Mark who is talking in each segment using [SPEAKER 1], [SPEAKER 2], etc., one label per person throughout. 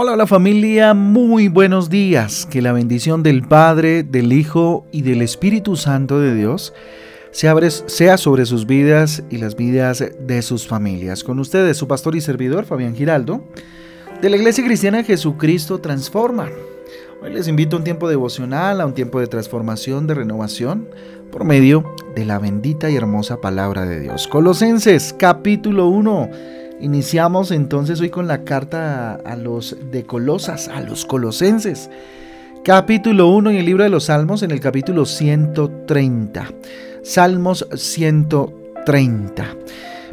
[SPEAKER 1] Hola, hola familia, muy buenos días. Que la bendición del Padre, del Hijo y del Espíritu Santo de Dios sea sobre sus vidas y las vidas de sus familias. Con ustedes, su pastor y servidor, Fabián Giraldo, de la Iglesia Cristiana Jesucristo Transforma. Hoy les invito a un tiempo devocional, a un tiempo de transformación, de renovación, por medio de la bendita y hermosa palabra de Dios. Colosenses capítulo 1 Iniciamos entonces hoy con la carta a los de Colosas, a los colosenses. Capítulo 1 en el libro de los Salmos, en el capítulo 130. Salmos 130.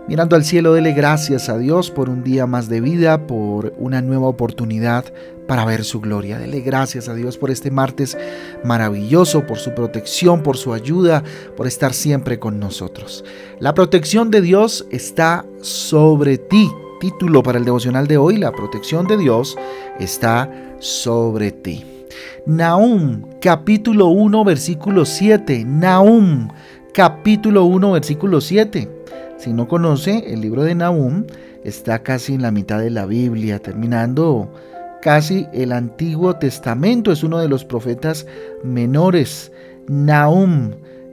[SPEAKER 1] Mirando al cielo, dele gracias a Dios por un día más de vida, por una nueva oportunidad para ver su gloria. Dele gracias a Dios por este martes maravilloso, por su protección, por su ayuda, por estar siempre con nosotros. La protección de Dios está sobre ti. Título para el devocional de hoy, la protección de Dios está sobre ti. Nahum, capítulo 1, versículo 7. Nahum, capítulo 1, versículo 7. Si no conoce, el libro de Nahum está casi en la mitad de la Biblia, terminando casi el Antiguo Testamento. Es uno de los profetas menores. Nahum,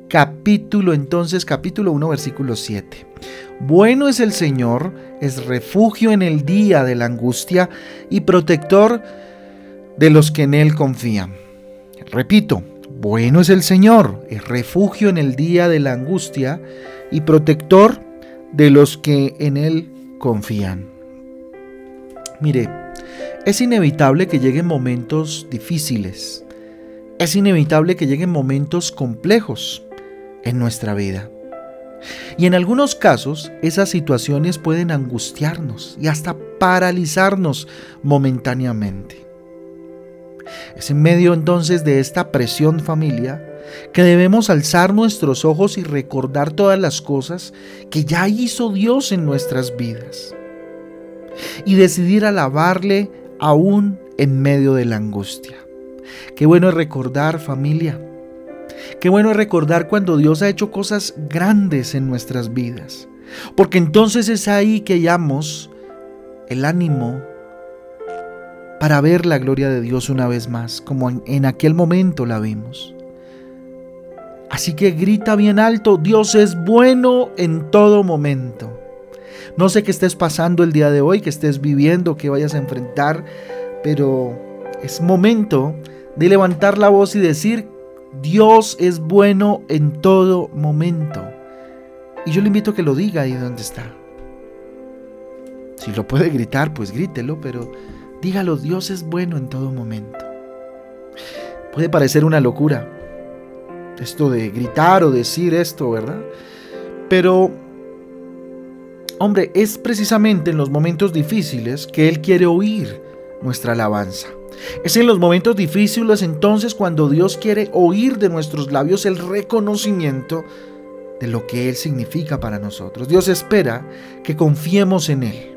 [SPEAKER 1] capítulo entonces, capítulo 1, versículo 7. Bueno es el Señor, es refugio en el día de la angustia y protector de los que en Él confían. Repito, bueno es el Señor, es refugio en el día de la angustia y protector de los que en Él confían. Mire, es inevitable que lleguen momentos difíciles. Es inevitable que lleguen momentos complejos en nuestra vida. Y en algunos casos esas situaciones pueden angustiarnos y hasta paralizarnos momentáneamente. Es en medio entonces de esta presión familia que debemos alzar nuestros ojos y recordar todas las cosas que ya hizo Dios en nuestras vidas. Y decidir alabarle aún en medio de la angustia. Qué bueno es recordar familia. Qué bueno es recordar cuando Dios ha hecho cosas grandes en nuestras vidas. Porque entonces es ahí que hallamos el ánimo para ver la gloria de Dios una vez más, como en, aquel momento la vimos. Así que grita bien alto, Dios es bueno en todo momento. No sé qué estés pasando el día de hoy, que estés viviendo, que vayas a enfrentar, pero es momento de levantar la voz y decir, Dios es bueno en todo momento. Y yo le invito a que lo diga ahí donde está. Si lo puede gritar, pues grítelo, pero dígalo, Dios es bueno en todo momento. Puede parecer una locura esto de gritar o decir esto, ¿verdad? Pero Hombre, es precisamente en los momentos difíciles que Él quiere oír nuestra alabanza. Es en los momentos difíciles entonces cuando Dios quiere oír de nuestros labios el reconocimiento de lo que Él significa para nosotros. Dios espera que confiemos en Él.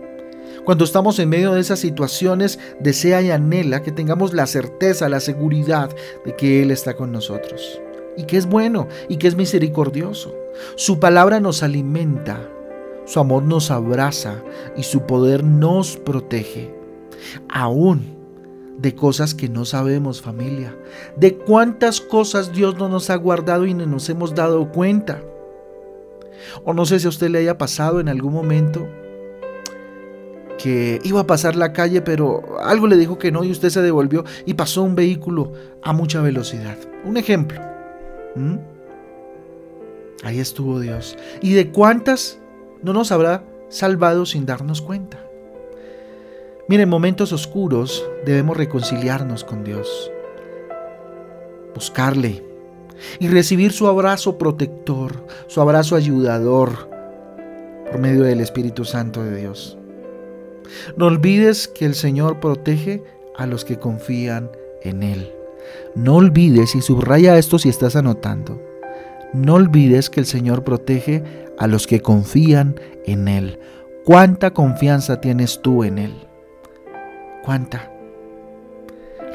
[SPEAKER 1] Cuando estamos en medio de esas situaciones, desea y anhela que tengamos la certeza, la seguridad de que Él está con nosotros. Y que es bueno y que es misericordioso. Su palabra nos alimenta, su amor nos abraza y su poder nos protege. Aún de cosas que no sabemos familia. De cuántas cosas Dios no nos ha guardado y no nos hemos dado cuenta. O no sé si a usted le haya pasado en algún momento que iba a pasar la calle, pero algo le dijo que no y usted se devolvió y pasó un vehículo a mucha velocidad. Un ejemplo. Ahí estuvo Dios. ¿Y de cuántas no nos habrá salvado sin darnos cuenta. Miren, en momentos oscuros debemos reconciliarnos con Dios, buscarle y recibir su abrazo protector, su abrazo ayudador por medio del Espíritu Santo de Dios. No olvides que el Señor protege a los que confían en Él. No olvides y subraya esto si estás anotando. No olvides que el Señor protege a los que confían en Él. ¿Cuánta confianza tienes tú en Él? ¿Cuánta?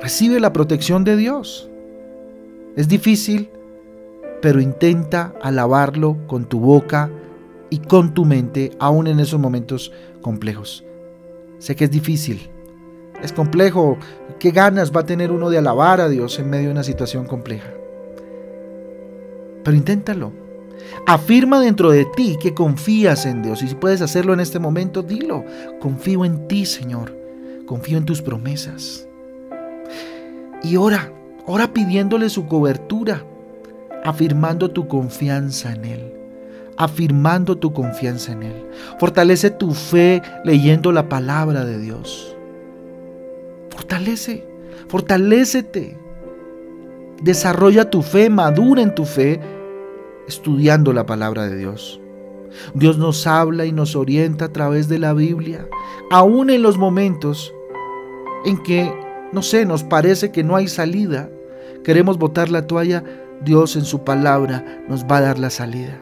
[SPEAKER 1] Recibe la protección de Dios. Es difícil, pero intenta alabarlo con tu boca y con tu mente, aún en esos momentos complejos. Sé que es difícil, Es complejo. ¿Qué ganas va a tener uno de alabar a Dios en medio de una situación compleja? Pero inténtalo. Afirma dentro de ti que confías en Dios. Y si puedes hacerlo en este momento, dilo. Confío en ti, Señor. Confío en tus promesas. Y ora, ora pidiéndole su cobertura, afirmando tu confianza en Él. Afirmando tu confianza en Él. Fortalece tu fe leyendo la palabra de Dios. Fortalece, fortalécete. Desarrolla tu fe, madura en tu fe estudiando la palabra de Dios. Dios nos habla y nos orienta a través de la Biblia, aún en los momentos en que, no sé, nos parece que no hay salida, queremos botar la toalla, Dios en su palabra nos va a dar la salida.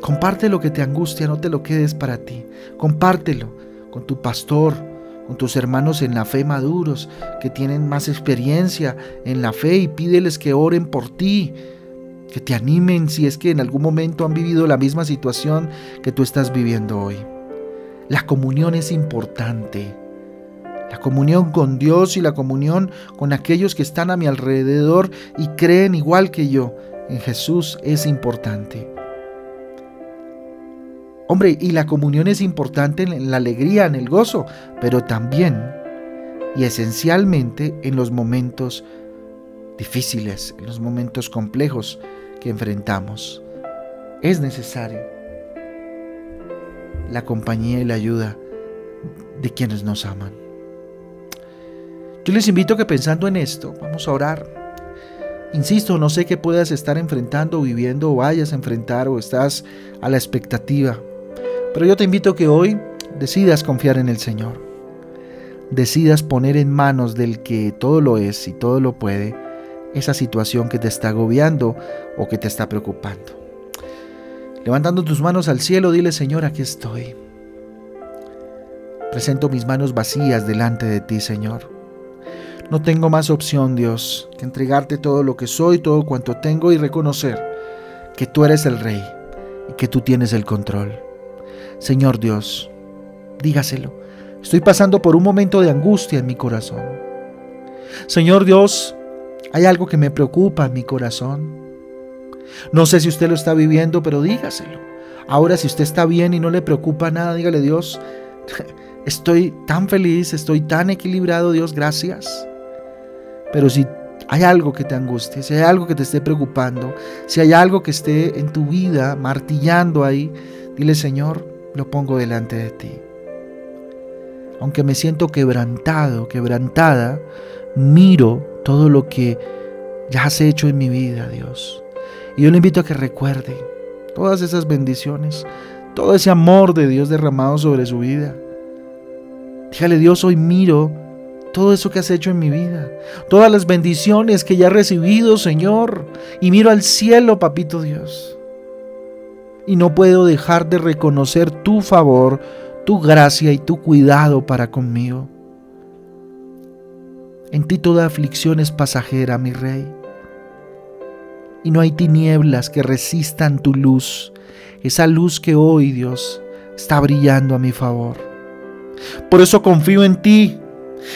[SPEAKER 1] Comparte lo que te angustia, no te lo quedes para ti. Compártelo con tu pastor, con tus hermanos en la fe maduros, que tienen más experiencia en la fe y pídeles que oren por ti, que te animen si es que en algún momento han vivido la misma situación que tú estás viviendo hoy. La comunión es importante. La comunión con Dios y la comunión con aquellos que están a mi alrededor y creen igual que yo en Jesús es importante. Hombre, y la comunión es importante en la alegría, en el gozo, pero también y esencialmente en los momentos difíciles, en los momentos complejos que enfrentamos. Es necesario la compañía y la ayuda de quienes nos aman. Yo les invito a que pensando en esto, vamos a orar. Insisto, no sé qué puedas estar enfrentando, viviendo o vayas a enfrentar o estás a la expectativa. Pero yo te invito a que hoy decidas confiar en el Señor. Decidas poner en manos del que todo lo es y todo lo puede esa situación que te está agobiando o que te está preocupando. Levantando tus manos al cielo, dile Señor, aquí estoy. Presento mis manos vacías delante de ti, Señor. No tengo más opción, Dios, que entregarte todo lo que soy, todo cuanto tengo y reconocer que tú eres el Rey y que tú tienes el control. Señor Dios, dígaselo. Estoy pasando por un momento de angustia en mi corazón. Señor Dios, hay algo que me preocupa en mi corazón. No sé si usted lo está viviendo, pero dígaselo. Ahora, si usted está bien y no le preocupa nada, dígale Dios, estoy tan feliz, estoy tan equilibrado, Dios, gracias. Pero si hay algo que te angustie, si hay algo que te esté preocupando, si hay algo que esté en tu vida martillando ahí, dile Señor, lo pongo delante de ti. Aunque me siento quebrantado, quebrantada, miro todo lo que ya has hecho en mi vida, Dios. Y yo le invito a que recuerde todas esas bendiciones, todo ese amor de Dios derramado sobre su vida. Dígale, Dios, hoy miro todo eso que has hecho en mi vida, todas las bendiciones que ya he recibido, Señor, y miro al cielo, papito Dios. Y no puedo dejar de reconocer tu favor, tu gracia y tu cuidado para conmigo. En ti toda aflicción es pasajera, mi rey. Y no hay tinieblas que resistan tu luz, esa luz que hoy, Dios, está brillando a mi favor. Por eso confío en ti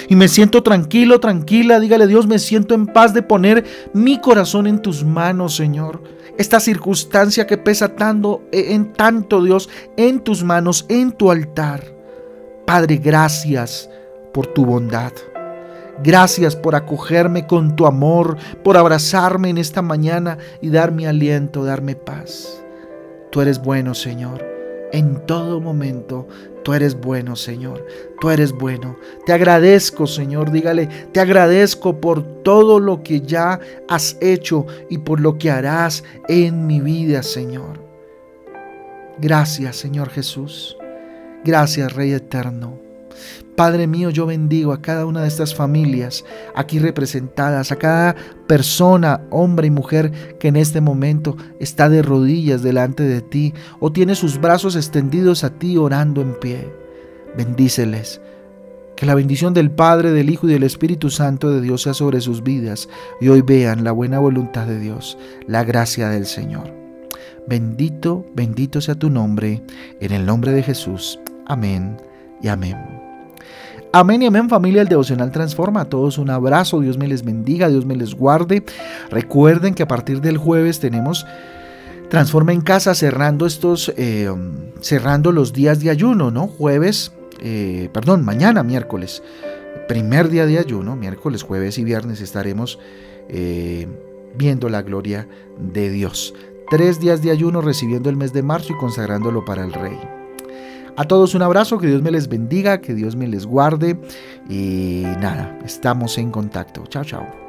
[SPEAKER 1] y me siento tranquilo, tranquila. Dígale Dios, me siento en paz de poner mi corazón en tus manos, Señor. Esta circunstancia que pesa tanto, en tanto, Dios, en tus manos, en tu altar. Padre, gracias por tu bondad. Gracias por acogerme con tu amor, por abrazarme en esta mañana y darme aliento, darme paz. Tú eres bueno, Señor. En todo momento, tú eres bueno, Señor. Tú eres bueno. Te agradezco, Señor. Dígale, te agradezco por todo lo que ya has hecho y por lo que harás en mi vida, Señor. Gracias, Señor Jesús. Gracias, Rey Eterno. Padre mío, yo bendigo a cada una de estas familias aquí representadas, a cada persona, hombre y mujer que en este momento está de rodillas delante de ti o tiene sus brazos extendidos a ti orando en pie. Bendíceles. Que la bendición del Padre, del Hijo y del Espíritu Santo de Dios sea sobre sus vidas y hoy vean la buena voluntad de Dios, la gracia del Señor. Bendito, bendito sea tu nombre, en el nombre de Jesús. Amén y amén. Amén y amén familia, el devocional transforma. A todos un abrazo, Dios me les bendiga, Dios me les guarde. Recuerden que a partir del jueves tenemos Transforma en casa cerrando estos, eh, cerrando los días de ayuno, ¿no? Jueves, eh, perdón, mañana miércoles, primer día de ayuno, miércoles, jueves y viernes estaremos eh, viendo la gloria de Dios. Tres días de ayuno recibiendo el mes de marzo y consagrándolo para el Rey. A todos un abrazo, que Dios me les bendiga, que Dios me les guarde y nada, estamos en contacto. Chao, chao.